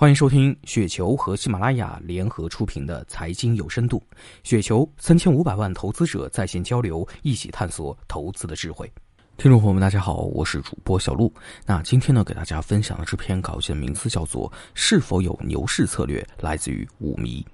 欢迎收听雪球和喜马拉雅联合出品的财经有深度。雪球三千五百万投资者在线交流，一起探索投资的智慧。听众朋友们，大家好，我是主播小璐。那今天呢，给大家分享的这篇稿件名字叫做《是否有牛市策略》，来自于五迷。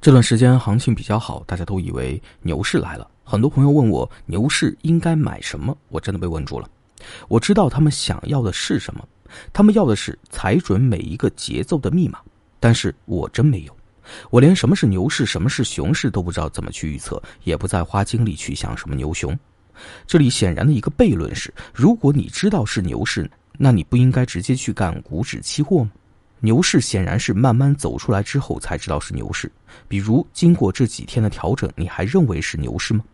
这段时间行情比较好，大家都以为牛市来了。很多朋友问我牛市应该买什么，我真的被问住了。我知道他们想要的是什么。他们要的是踩准每一个节奏的密码，但是我真没有，我连什么是牛市、什么是熊市都不知道怎么去预测，也不再花精力去想什么牛熊。这里显然的一个悖论是：如果你知道是牛市，那你不应该直接去干股指期货吗？牛市显然是慢慢走出来之后才知道是牛市，比如经过这几天的调整，你还认为是牛市吗？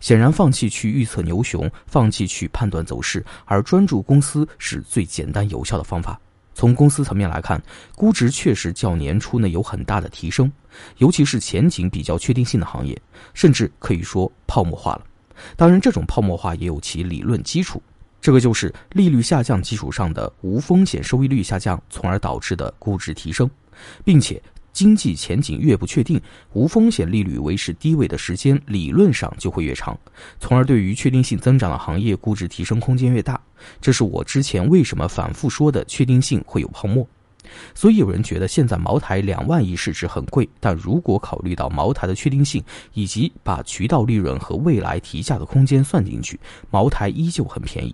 显然，放弃去预测牛熊，放弃去判断走势，而专注公司是最简单有效的方法。从公司层面来看，估值确实较年初呢有很大的提升，尤其是前景比较确定性的行业，甚至可以说泡沫化了。当然，这种泡沫化也有其理论基础，这个就是利率下降基础上的无风险收益率下降，从而导致的估值提升，并且。经济前景越不确定，无风险利率维持低位的时间理论上就会越长，从而对于确定性增长的行业估值提升空间越大。这是我之前为什么反复说的确定性会有泡沫。所以有人觉得现在茅台两万亿市值很贵，但如果考虑到茅台的确定性以及把渠道利润和未来提价的空间算进去，茅台依旧很便宜。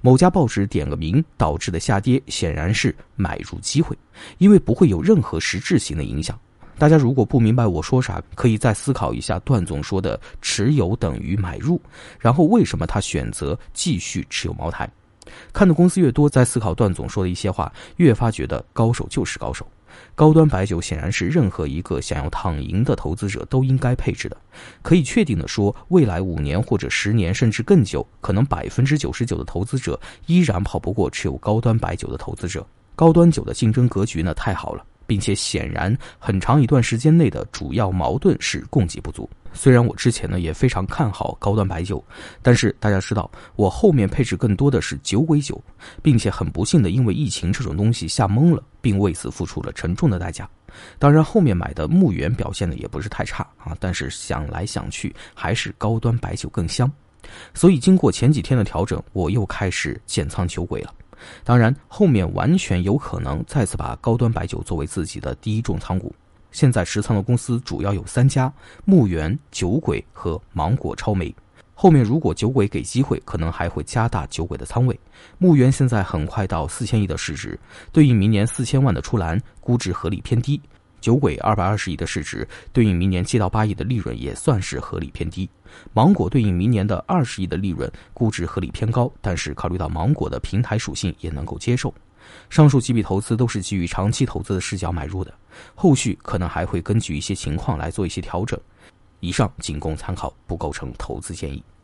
某家报纸点个名导致的下跌，显然是买入机会，因为不会有任何实质性的影响。大家如果不明白我说啥，可以再思考一下段总说的“持有等于买入”，然后为什么他选择继续持有茅台？看的公司越多，在思考段总说的一些话，越发觉得高手就是高手。高端白酒显然是任何一个想要躺赢的投资者都应该配置的。可以确定的说，未来五年或者十年甚至更久，可能百分之九十九的投资者依然跑不过持有高端白酒的投资者。高端酒的竞争格局呢太好了，并且显然很长一段时间内的主要矛盾是供给不足。虽然我之前呢也非常看好高端白酒，但是大家知道我后面配置更多的是酒鬼酒，并且很不幸的因为疫情这种东西吓懵了，并为此付出了沉重的代价。当然后面买的牧原表现的也不是太差啊，但是想来想去还是高端白酒更香。所以经过前几天的调整，我又开始减仓酒鬼了。当然后面完全有可能再次把高端白酒作为自己的第一重仓股。现在持仓的公司主要有三家：牧原、酒鬼和芒果超媒。后面如果酒鬼给机会，可能还会加大酒鬼的仓位。牧原现在很快到四千亿的市值，对应明年四千万的出栏，估值合理偏低。酒鬼二百二十亿的市值，对应明年七到八亿的利润，也算是合理偏低。芒果对应明年的二十亿的利润，估值合理偏高，但是考虑到芒果的平台属性，也能够接受。上述几笔投资都是基于长期投资的视角买入的，后续可能还会根据一些情况来做一些调整。以上仅供参考，不构成投资建议。